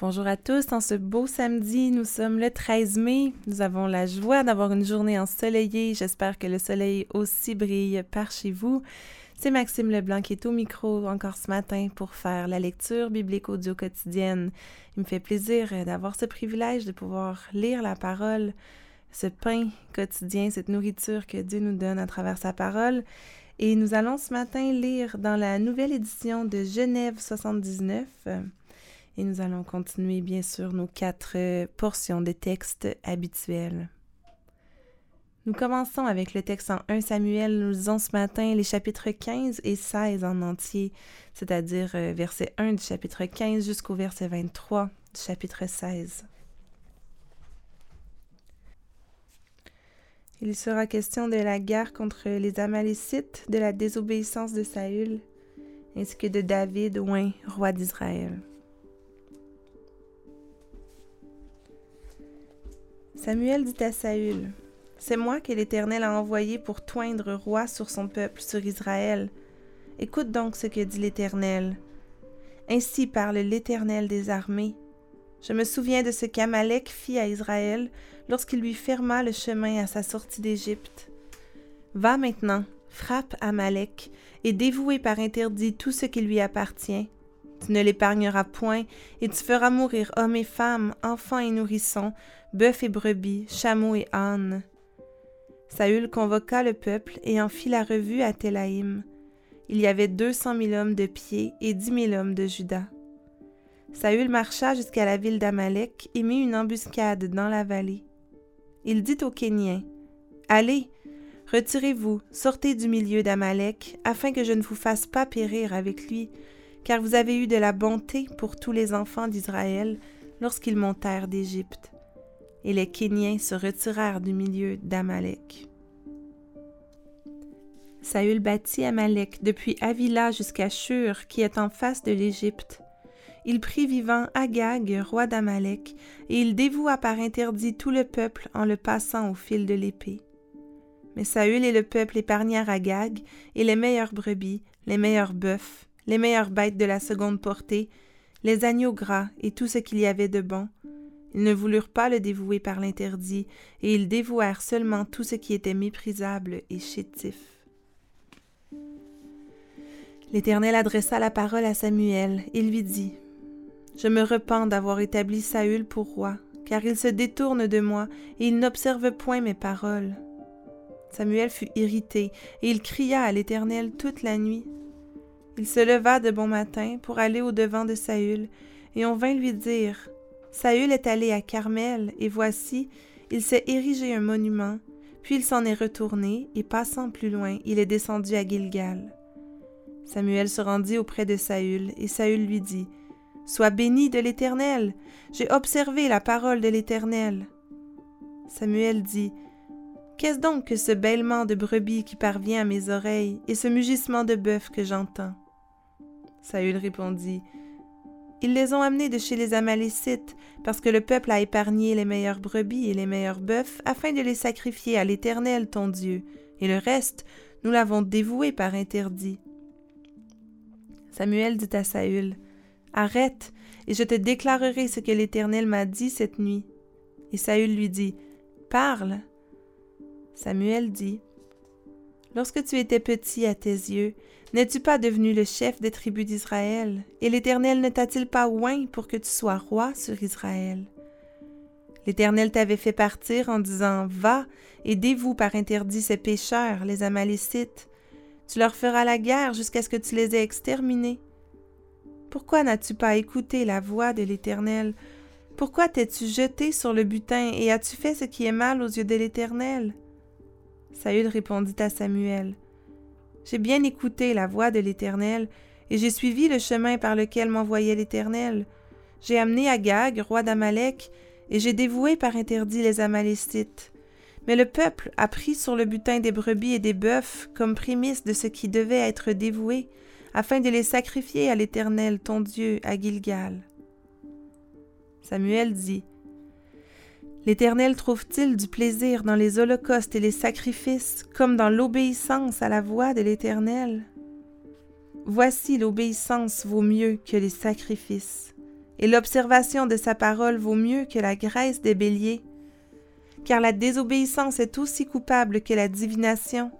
Bonjour à tous, en ce beau samedi, nous sommes le 13 mai. Nous avons la joie d'avoir une journée ensoleillée. J'espère que le soleil aussi brille par chez vous. C'est Maxime Leblanc qui est au micro encore ce matin pour faire la lecture biblique audio quotidienne. Il me fait plaisir d'avoir ce privilège de pouvoir lire la parole, ce pain quotidien, cette nourriture que Dieu nous donne à travers sa parole. Et nous allons ce matin lire dans la nouvelle édition de Genève 79. Et nous allons continuer, bien sûr, nos quatre euh, portions de textes habituels. Nous commençons avec le texte en 1 Samuel. Nous lisons ce matin les chapitres 15 et 16 en entier, c'est-à-dire euh, verset 1 du chapitre 15 jusqu'au verset 23 du chapitre 16. Il sera question de la guerre contre les Amalécites, de la désobéissance de Saül, ainsi que de David, roi d'Israël. Samuel dit à Saül, C'est moi que l'Éternel a envoyé pour toindre roi sur son peuple, sur Israël. Écoute donc ce que dit l'Éternel. Ainsi parle l'Éternel des armées. Je me souviens de ce qu'Amalek fit à Israël lorsqu'il lui ferma le chemin à sa sortie d'Égypte. Va maintenant, frappe Amalek, et dévouez par interdit tout ce qui lui appartient. Tu ne l'épargneras point, et tu feras mourir hommes et femmes, enfants et nourrissons, bœufs et brebis, chameaux et ânes. Saül convoqua le peuple et en fit la revue à Télaïm. Il y avait deux cent mille hommes de pied et dix mille hommes de Juda. Saül marcha jusqu'à la ville d'Amalek et mit une embuscade dans la vallée. Il dit aux Kéniens Allez, retirez-vous, sortez du milieu d'Amalek, afin que je ne vous fasse pas périr avec lui, car vous avez eu de la bonté pour tous les enfants d'Israël lorsqu'ils montèrent d'Égypte et les Kéniens se retirèrent du milieu d'Amalek. Saül bâtit Amalek depuis Avila jusqu'à Shur, qui est en face de l'Égypte. Il prit vivant Agag, roi d'Amalek, et il dévoua par interdit tout le peuple en le passant au fil de l'épée. Mais Saül et le peuple épargnèrent Agag, et les meilleures brebis, les meilleurs bœufs, les meilleures bêtes de la seconde portée, les agneaux gras et tout ce qu'il y avait de bon, ils ne voulurent pas le dévouer par l'interdit, et ils dévouèrent seulement tout ce qui était méprisable et chétif. L'Éternel adressa la parole à Samuel et lui dit Je me repens d'avoir établi Saül pour roi, car il se détourne de moi et il n'observe point mes paroles. Samuel fut irrité et il cria à l'Éternel toute la nuit. Il se leva de bon matin pour aller au devant de Saül, et on vint lui dire Saül est allé à Carmel, et voici, il s'est érigé un monument, puis il s'en est retourné, et passant plus loin, il est descendu à Gilgal. Samuel se rendit auprès de Saül, et Saül lui dit, Sois béni de l'Éternel, j'ai observé la parole de l'Éternel. Samuel dit, Qu'est-ce donc que ce bêlement de brebis qui parvient à mes oreilles, et ce mugissement de bœuf que j'entends? Saül répondit, ils les ont amenés de chez les Amalécites, parce que le peuple a épargné les meilleures brebis et les meilleurs bœufs, afin de les sacrifier à l'Éternel ton Dieu, et le reste, nous l'avons dévoué par interdit. Samuel dit à Saül, Arrête, et je te déclarerai ce que l'Éternel m'a dit cette nuit. Et Saül lui dit, Parle. Samuel dit, Lorsque tu étais petit à tes yeux, N'es-tu pas devenu le chef des tribus d'Israël, et l'Éternel ne t'a-t-il pas oint pour que tu sois roi sur Israël? L'Éternel t'avait fait partir en disant Va dévoue par interdit ces pécheurs, les Amalécites. Tu leur feras la guerre jusqu'à ce que tu les aies exterminés. Pourquoi n'as-tu pas écouté la voix de l'Éternel? Pourquoi t'es-tu jeté sur le butin et as-tu fait ce qui est mal aux yeux de l'Éternel? Saül répondit à Samuel j'ai bien écouté la voix de l'Éternel, et j'ai suivi le chemin par lequel m'envoyait l'Éternel. J'ai amené Agag, roi d'Amalek, et j'ai dévoué par interdit les Amalécites. Mais le peuple a pris sur le butin des brebis et des bœufs comme prémisse de ce qui devait être dévoué, afin de les sacrifier à l'Éternel ton Dieu à Gilgal. Samuel dit L'Éternel trouve-t-il du plaisir dans les holocaustes et les sacrifices, comme dans l'obéissance à la voix de l'Éternel? Voici l'obéissance vaut mieux que les sacrifices, et l'observation de sa parole vaut mieux que la graisse des béliers. Car la désobéissance est aussi coupable que la divination,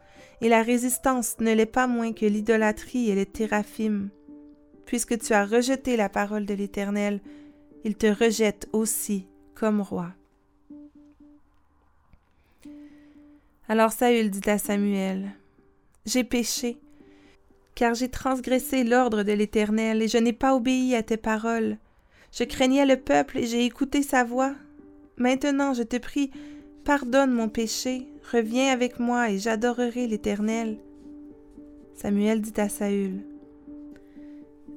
et la résistance ne l'est pas moins que l'idolâtrie et les théraphim. Puisque tu as rejeté la parole de l'Éternel, il te rejette aussi comme roi. Alors Saül dit à Samuel, J'ai péché, car j'ai transgressé l'ordre de l'Éternel, et je n'ai pas obéi à tes paroles. Je craignais le peuple, et j'ai écouté sa voix. Maintenant, je te prie, pardonne mon péché, reviens avec moi, et j'adorerai l'Éternel. Samuel dit à Saül,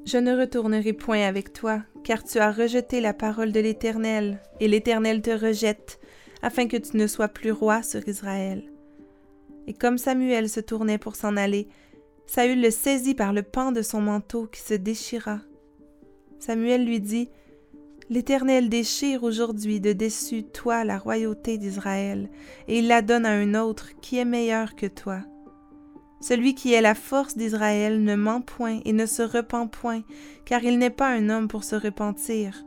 Je ne retournerai point avec toi, car tu as rejeté la parole de l'Éternel, et l'Éternel te rejette, afin que tu ne sois plus roi sur Israël. Et comme Samuel se tournait pour s'en aller, Saül le saisit par le pan de son manteau qui se déchira. Samuel lui dit, L'Éternel déchire aujourd'hui de dessus toi la royauté d'Israël, et il la donne à un autre qui est meilleur que toi. Celui qui est la force d'Israël ne ment point et ne se repent point, car il n'est pas un homme pour se repentir.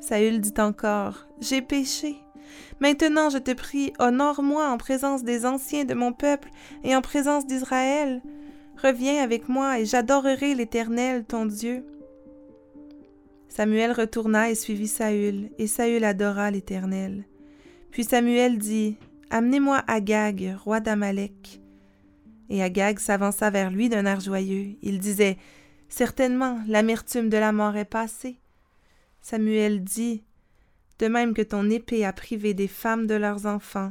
Saül dit encore, J'ai péché. Maintenant, je te prie, honore-moi en présence des anciens de mon peuple et en présence d'Israël. Reviens avec moi et j'adorerai l'Éternel, ton Dieu. Samuel retourna et suivit Saül, et Saül adora l'Éternel. Puis Samuel dit, Amenez-moi Agag, roi d'Amalek. Et Agag s'avança vers lui d'un air joyeux. Il disait, Certainement, l'amertume de la mort est passée. Samuel dit, De même que ton épée a privé des femmes de leurs enfants,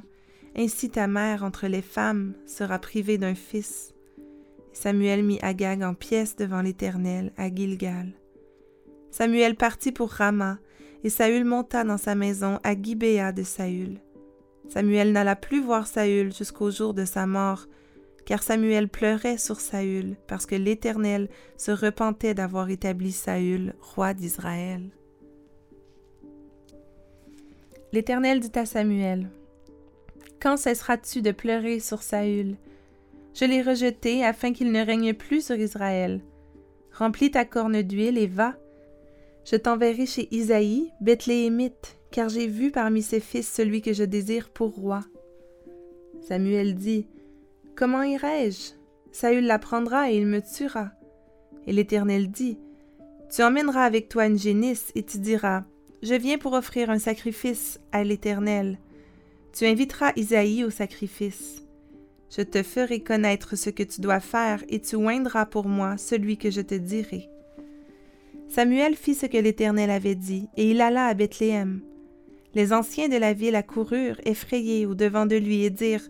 ainsi ta mère entre les femmes sera privée d'un fils. Samuel mit Agag en pièces devant l'Éternel à Gilgal. Samuel partit pour Rama, et Saül monta dans sa maison à Gibéa de Saül. Samuel n'alla plus voir Saül jusqu'au jour de sa mort, car Samuel pleurait sur Saül, parce que l'Éternel se repentait d'avoir établi Saül roi d'Israël. L'Éternel dit à Samuel, Quand cesseras-tu de pleurer sur Saül? Je l'ai rejeté afin qu'il ne règne plus sur Israël. Remplis ta corne d'huile et va. Je t'enverrai chez Isaïe, Bethléemite, car j'ai vu parmi ses fils celui que je désire pour roi. Samuel dit, Comment irai-je? Saül l'apprendra et il me tuera. Et l'Éternel dit, Tu emmèneras avec toi une génisse et tu diras, Je viens pour offrir un sacrifice à l'Éternel. Tu inviteras Isaïe au sacrifice. Je te ferai connaître ce que tu dois faire, et tu oindras pour moi celui que je te dirai. Samuel fit ce que l'Éternel avait dit, et il alla à Bethléem. Les anciens de la ville accoururent, effrayés, au devant de lui, et dirent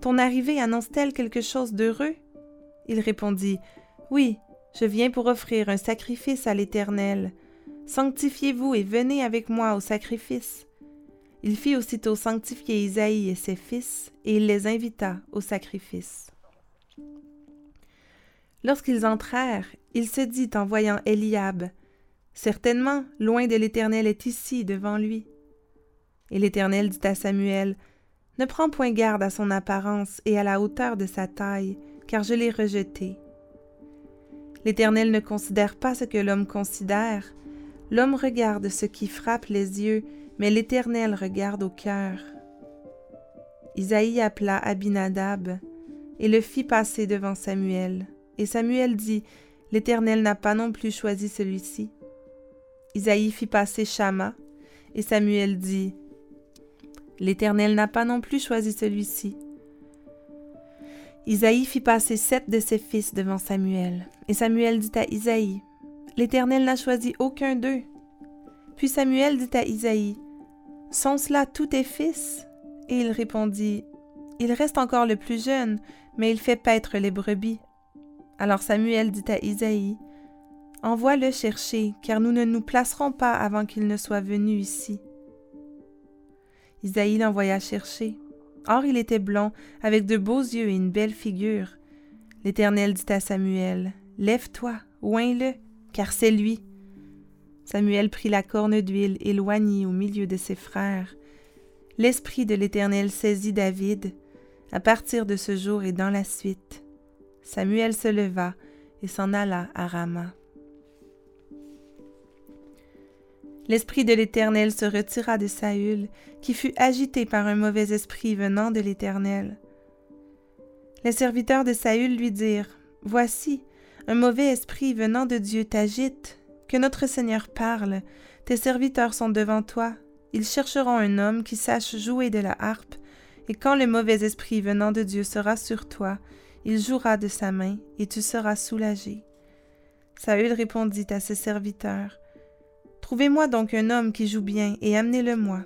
Ton arrivée annonce-t-elle quelque chose d'heureux? Il répondit Oui, je viens pour offrir un sacrifice à l'Éternel. Sanctifiez-vous et venez avec moi au sacrifice. Il fit aussitôt sanctifier Isaïe et ses fils, et il les invita au sacrifice. Lorsqu'ils entrèrent, il se dit en voyant Eliab, Certainement, loin de l'Éternel est ici devant lui. Et l'Éternel dit à Samuel, Ne prends point garde à son apparence et à la hauteur de sa taille, car je l'ai rejeté. L'Éternel ne considère pas ce que l'homme considère, l'homme regarde ce qui frappe les yeux, mais l'Éternel regarde au cœur. Isaïe appela Abinadab et le fit passer devant Samuel. Et Samuel dit, L'Éternel n'a pas non plus choisi celui-ci. Isaïe fit passer Shama, et Samuel dit, L'Éternel n'a pas non plus choisi celui-ci. Isaïe fit passer sept de ses fils devant Samuel, et Samuel dit à Isaïe, L'Éternel n'a choisi aucun d'eux. Puis Samuel dit à Isaïe, sont cela tous tes fils? Et il répondit, Il reste encore le plus jeune, mais il fait paître les brebis. Alors Samuel dit à Isaïe, Envoie-le chercher, car nous ne nous placerons pas avant qu'il ne soit venu ici. Isaïe l'envoya chercher. Or il était blond, avec de beaux yeux et une belle figure. L'Éternel dit à Samuel, Lève-toi, oins-le, car c'est lui. Samuel prit la corne d'huile et au milieu de ses frères. L'Esprit de l'Éternel saisit David, à partir de ce jour et dans la suite. Samuel se leva et s'en alla à Rama. L'esprit de l'Éternel se retira de Saül, qui fut agité par un mauvais esprit venant de l'Éternel. Les serviteurs de Saül lui dirent, Voici, un mauvais esprit venant de Dieu t'agite, que notre Seigneur parle, tes serviteurs sont devant toi, ils chercheront un homme qui sache jouer de la harpe, et quand le mauvais esprit venant de Dieu sera sur toi, il jouera de sa main, et tu seras soulagé. Saül répondit à ses serviteurs, Trouvez-moi donc un homme qui joue bien, et amenez-le-moi.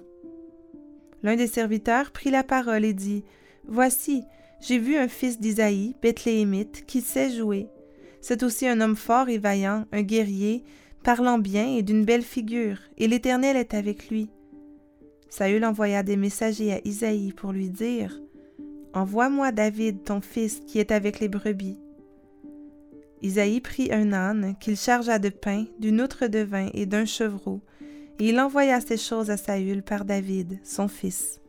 L'un des serviteurs prit la parole et dit, Voici, j'ai vu un fils d'Isaïe, Bethléemite, qui sait jouer. C'est aussi un homme fort et vaillant, un guerrier, parlant bien et d'une belle figure, et l'Éternel est avec lui. Saül envoya des messagers à Isaïe pour lui dire, Envoie-moi David, ton fils, qui est avec les brebis. Isaïe prit un âne qu'il chargea de pain, d'une outre de vin et d'un chevreau, et il envoya ces choses à Saül par David, son fils.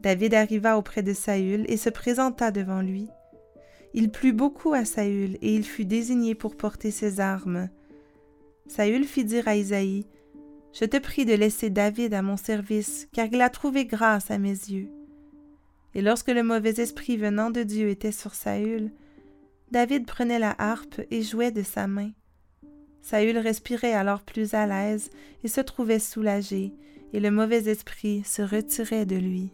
David arriva auprès de Saül et se présenta devant lui. Il plut beaucoup à Saül, et il fut désigné pour porter ses armes. Saül fit dire à Isaïe, Je te prie de laisser David à mon service, car il a trouvé grâce à mes yeux. Et lorsque le mauvais esprit venant de Dieu était sur Saül, David prenait la harpe et jouait de sa main. Saül respirait alors plus à l'aise et se trouvait soulagé, et le mauvais esprit se retirait de lui.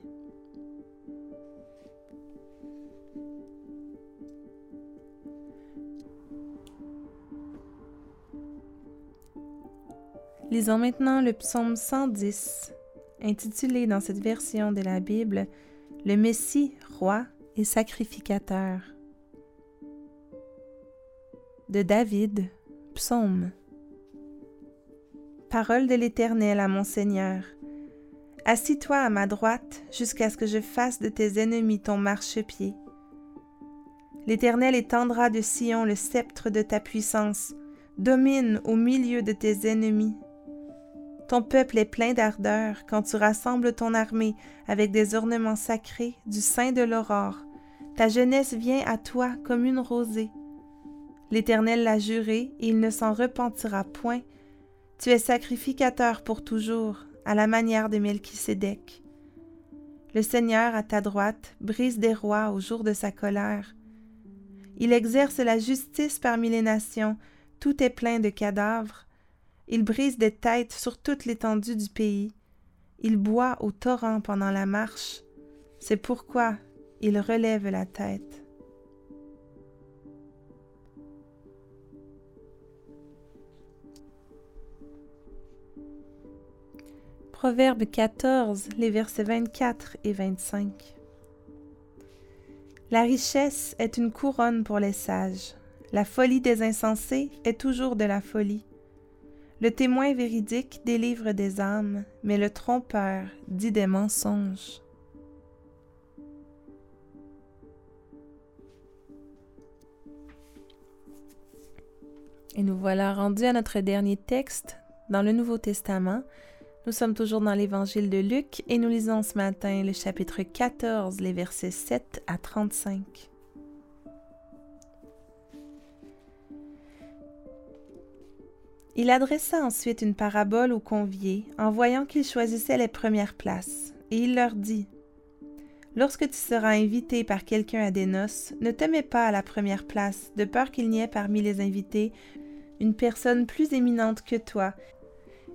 Lisons maintenant le psaume 110, intitulé dans cette version de la Bible Le Messie, roi et sacrificateur de David, psaume. Parole de l'Éternel à mon Seigneur. Assis-toi à ma droite jusqu'à ce que je fasse de tes ennemis ton marchepied. L'Éternel étendra de Sion le sceptre de ta puissance, domine au milieu de tes ennemis. Ton peuple est plein d'ardeur quand tu rassembles ton armée avec des ornements sacrés du sein de l'aurore. Ta jeunesse vient à toi comme une rosée. L'Éternel l'a juré, et il ne s'en repentira point. Tu es sacrificateur pour toujours, à la manière de Melchisédek. Le Seigneur à ta droite brise des rois au jour de sa colère. Il exerce la justice parmi les nations, tout est plein de cadavres. Il brise des têtes sur toute l'étendue du pays. Il boit au torrent pendant la marche. C'est pourquoi il relève la tête. Proverbe 14, les versets 24 et 25. La richesse est une couronne pour les sages. La folie des insensés est toujours de la folie. Le témoin véridique délivre des âmes, mais le trompeur dit des mensonges. Et nous voilà rendus à notre dernier texte dans le Nouveau Testament, nous sommes toujours dans l'évangile de Luc et nous lisons ce matin le chapitre 14, les versets 7 à 35. Il adressa ensuite une parabole aux conviés en voyant qu'ils choisissaient les premières places, et il leur dit Lorsque tu seras invité par quelqu'un à des noces, ne te pas à la première place, de peur qu'il n'y ait parmi les invités une personne plus éminente que toi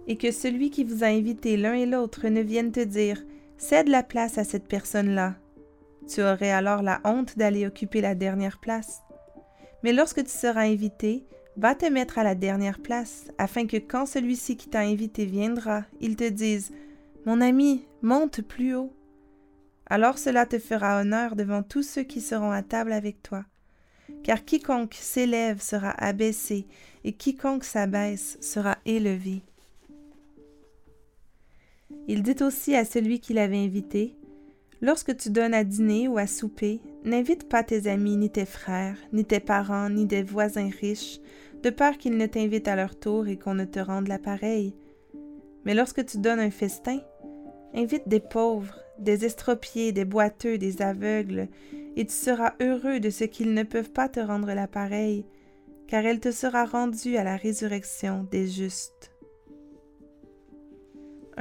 et que celui qui vous a invité l'un et l'autre ne vienne te dire Cède la place à cette personne-là. Tu aurais alors la honte d'aller occuper la dernière place. Mais lorsque tu seras invité, va te mettre à la dernière place, afin que quand celui-ci qui t'a invité viendra, il te dise Mon ami, monte plus haut. Alors cela te fera honneur devant tous ceux qui seront à table avec toi. Car quiconque s'élève sera abaissé, et quiconque s'abaisse sera élevé. Il dit aussi à celui qui l'avait invité Lorsque tu donnes à dîner ou à souper, n'invite pas tes amis, ni tes frères, ni tes parents, ni des voisins riches, de peur qu'ils ne t'invitent à leur tour et qu'on ne te rende l'appareil. Mais lorsque tu donnes un festin, invite des pauvres, des estropiés, des boiteux, des aveugles, et tu seras heureux de ce qu'ils ne peuvent pas te rendre l'appareil, car elle te sera rendue à la résurrection des justes.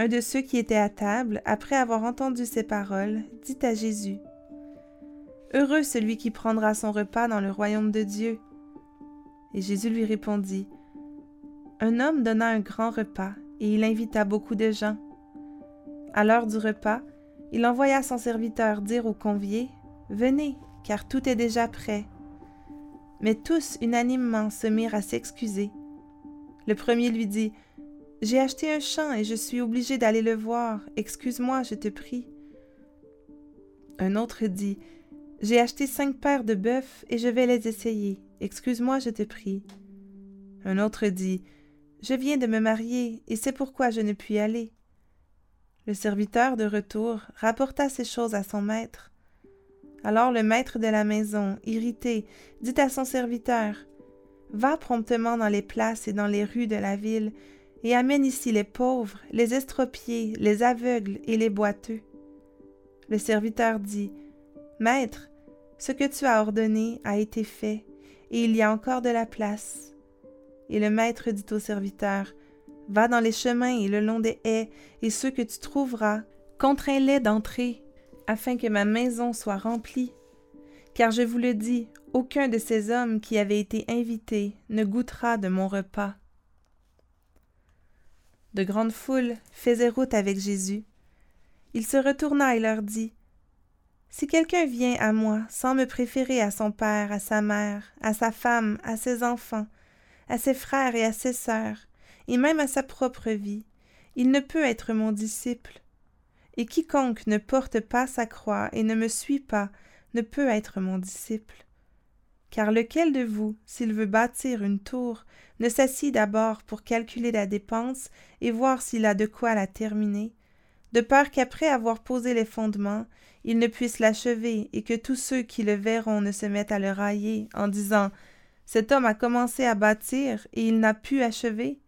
Un de ceux qui étaient à table, après avoir entendu ces paroles, dit à Jésus, Heureux celui qui prendra son repas dans le royaume de Dieu. Et Jésus lui répondit, Un homme donna un grand repas, et il invita beaucoup de gens. À l'heure du repas, il envoya son serviteur dire aux conviés, Venez, car tout est déjà prêt. Mais tous unanimement se mirent à s'excuser. Le premier lui dit, J'ai acheté un champ et je suis obligé d'aller le voir. Excuse-moi, je te prie. Un autre dit, J'ai acheté cinq paires de bœufs et je vais les essayer. Excuse-moi, je te prie. Un autre dit, Je viens de me marier et c'est pourquoi je ne puis aller. Le serviteur de retour rapporta ces choses à son maître. Alors le maître de la maison, irrité, dit à son serviteur, Va promptement dans les places et dans les rues de la ville, et amène ici les pauvres, les estropiés, les aveugles et les boiteux. Le serviteur dit, Maître, ce que tu as ordonné a été fait, et il y a encore de la place. Et le maître dit au serviteur, Va dans les chemins et le long des haies, et ceux que tu trouveras, contrains-les d'entrer, afin que ma maison soit remplie. Car je vous le dis, aucun de ces hommes qui avaient été invités ne goûtera de mon repas. De grandes foules faisaient route avec Jésus. Il se retourna et leur dit Si quelqu'un vient à moi sans me préférer à son père, à sa mère, à sa femme, à ses enfants, à ses frères et à ses sœurs, et même à sa propre vie, il ne peut être mon disciple. Et quiconque ne porte pas sa croix et ne me suit pas ne peut être mon disciple. Car lequel de vous, s'il veut bâtir une tour, ne s'assit d'abord pour calculer la dépense et voir s'il a de quoi la terminer, de peur qu'après avoir posé les fondements, il ne puisse l'achever et que tous ceux qui le verront ne se mettent à le railler en disant Cet homme a commencé à bâtir et il n'a pu achever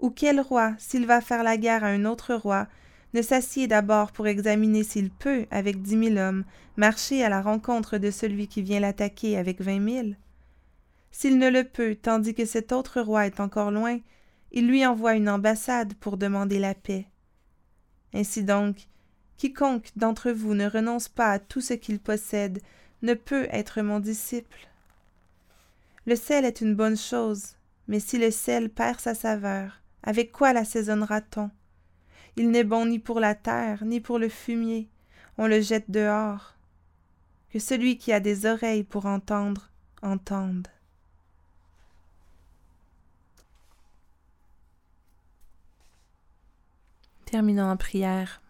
Ou quel roi, s'il va faire la guerre à un autre roi, ne s'assied d'abord pour examiner s'il peut, avec dix mille hommes, marcher à la rencontre de celui qui vient l'attaquer avec vingt mille S'il ne le peut, tandis que cet autre roi est encore loin, il lui envoie une ambassade pour demander la paix. Ainsi donc, quiconque d'entre vous ne renonce pas à tout ce qu'il possède ne peut être mon disciple. Le sel est une bonne chose, mais si le sel perd sa saveur, avec quoi l'assaisonnera-t-on? Il n'est bon ni pour la terre, ni pour le fumier. On le jette dehors. Que celui qui a des oreilles pour entendre, entende. Terminons en prière.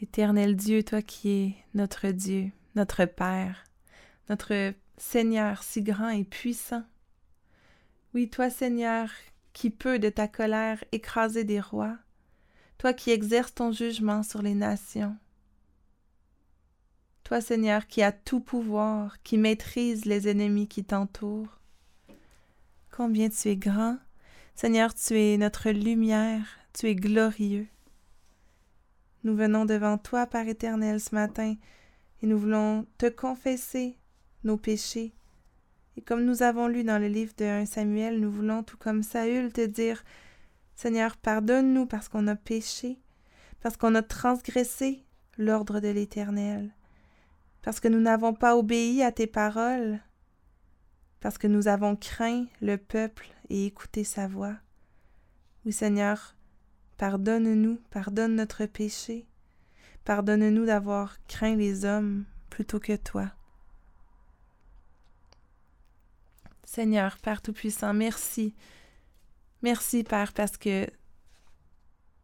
Éternel Dieu, toi qui es notre Dieu, notre Père, notre Seigneur si grand et puissant, oui, toi, Seigneur, qui peux de ta colère écraser des rois, toi qui exerces ton jugement sur les nations. Toi, Seigneur, qui as tout pouvoir, qui maîtrise les ennemis qui t'entourent. Combien tu es grand, Seigneur, tu es notre lumière, tu es glorieux. Nous venons devant toi, Père éternel, ce matin, et nous voulons te confesser nos péchés, et comme nous avons lu dans le livre de 1 Samuel, nous voulons, tout comme Saül, te dire Seigneur, pardonne-nous parce qu'on a péché, parce qu'on a transgressé l'ordre de l'Éternel, parce que nous n'avons pas obéi à tes paroles, parce que nous avons craint le peuple et écouté sa voix. Oui, Seigneur, pardonne-nous, pardonne notre péché, pardonne-nous d'avoir craint les hommes plutôt que toi. Seigneur, Père Tout-Puissant, merci. Merci, Père, parce que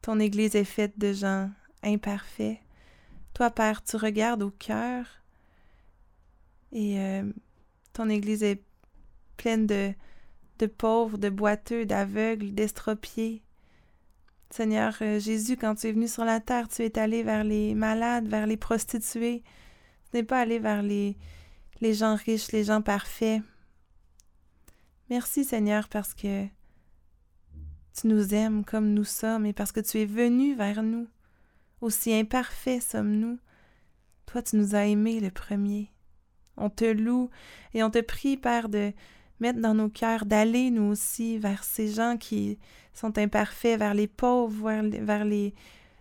ton Église est faite de gens imparfaits. Toi, Père, tu regardes au cœur et euh, ton Église est pleine de, pauvres, de boiteux, d'aveugles, d'estropiés. Seigneur euh, Jésus, quand tu es venu sur la terre, tu es allé vers les malades, vers les prostituées. Tu n'es pas allé vers les gens riches, les gens parfaits. Merci Seigneur parce que tu nous aimes comme nous sommes et parce que tu es venu vers nous. Aussi imparfaits sommes-nous. Toi, tu nous as aimés le premier. On te loue et on te prie, Père, de, mettre dans nos cœurs d'aller nous aussi vers ces gens qui sont imparfaits, vers les pauvres, vers, les,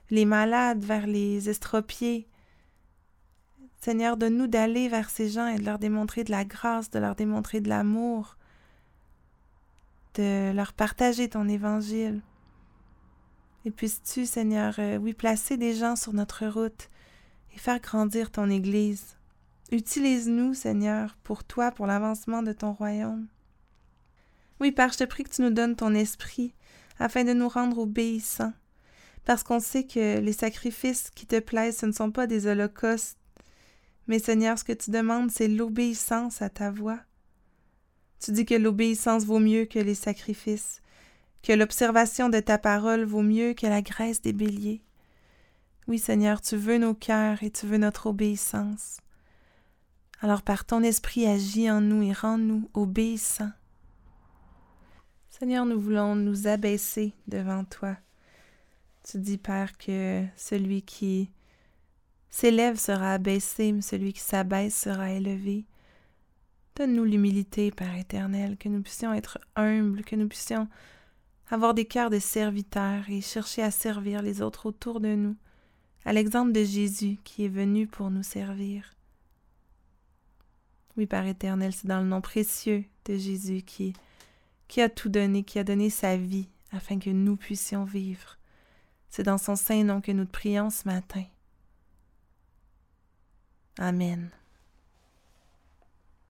les malades, vers les estropiés. Seigneur, donne-nous d'aller vers ces gens et de leur démontrer de la grâce, de leur démontrer de l'amour, de leur partager ton évangile. Et puisses-tu, Seigneur, euh, oui, placer des gens sur notre route et faire grandir ton Église. Utilise-nous, Seigneur, pour toi, pour l'avancement de ton royaume. Oui, Père, je te prie que tu nous donnes ton esprit afin de nous rendre obéissants, parce qu'on sait que les sacrifices qui te plaisent, ce ne sont pas des holocaustes, mais Seigneur, ce que tu demandes, c'est l'obéissance à ta voix. Tu dis que l'obéissance vaut mieux que les sacrifices, que l'observation de ta parole vaut mieux que la graisse des béliers. Oui, Seigneur, tu veux nos cœurs et tu veux notre obéissance. Alors par ton esprit agis en nous et rends-nous obéissants. Seigneur, nous voulons nous abaisser devant toi. Tu dis, Père, que celui qui s'élève sera abaissé, mais celui qui s'abaisse sera élevé. Donne-nous l'humilité, Père éternel, que nous puissions être humbles, que nous puissions avoir des cœurs de serviteurs et chercher à servir les autres autour de nous, à l'exemple de Jésus qui est venu pour nous servir. Oui, Père éternel, c'est dans le nom précieux de Jésus qui, a tout donné, qui a donné sa vie afin que nous puissions vivre. C'est dans son saint nom que nous prions ce matin. Amen.